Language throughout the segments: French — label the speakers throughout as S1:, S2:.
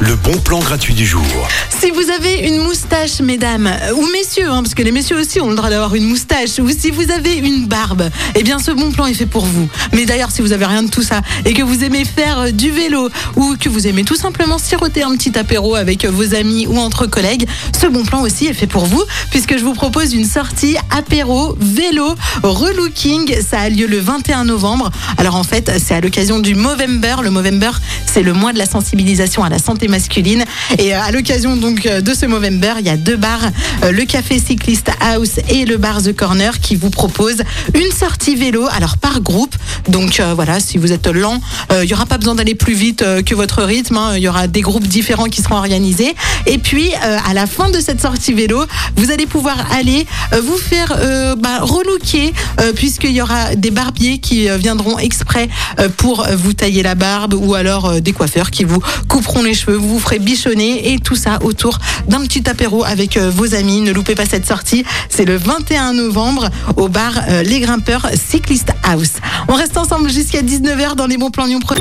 S1: Le bon plan gratuit du jour.
S2: Si vous avez une moustache, mesdames, euh, ou messieurs, hein, parce que les messieurs aussi ont le droit d'avoir une moustache, ou si vous avez une barbe, eh bien ce bon plan est fait pour vous. Mais d'ailleurs, si vous avez rien de tout ça et que vous aimez faire euh, du vélo ou que vous aimez tout simplement siroter un petit apéro avec euh, vos amis ou entre collègues, ce bon plan aussi est fait pour vous, puisque je vous propose une sortie apéro vélo relooking. Ça a lieu le 21 novembre. Alors en fait, c'est à l'occasion du Movember. Le Movember, c'est le mois de la sensibilisation à la santé masculine. Et euh, à l'occasion donc euh, de ce Movember, il y a deux bars, euh, le Café Cycliste House et le bar The Corner, qui vous proposent une sortie vélo, alors par groupe. Donc voilà, si vous êtes lent, il y aura pas besoin d'aller plus vite que votre rythme. hein. Il y aura des groupes différents qui seront organisés. Et puis à la fin de cette sortie vélo, vous allez pouvoir aller vous faire euh, bah, relooker, euh, puisqu'il y aura des barbiers qui euh, viendront exprès euh, pour vous tailler la barbe, ou alors euh, des coiffeurs qui vous couperont les cheveux, vous vous ferez bichonner, et tout ça autour d'un petit apéro avec euh, vos amis. Ne loupez pas cette sortie. C'est le 21 novembre au bar euh, Les Grimpeurs Cyclist House. On reste ensemble jusqu'à 19h dans les bons plans Lyon Pro.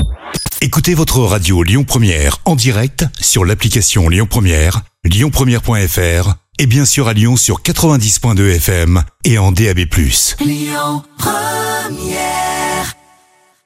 S1: Écoutez votre radio Lyon Première en direct sur l'application Lyon Première, lyonpremière.fr et bien sûr à Lyon sur 90.2 FM et en DAB+.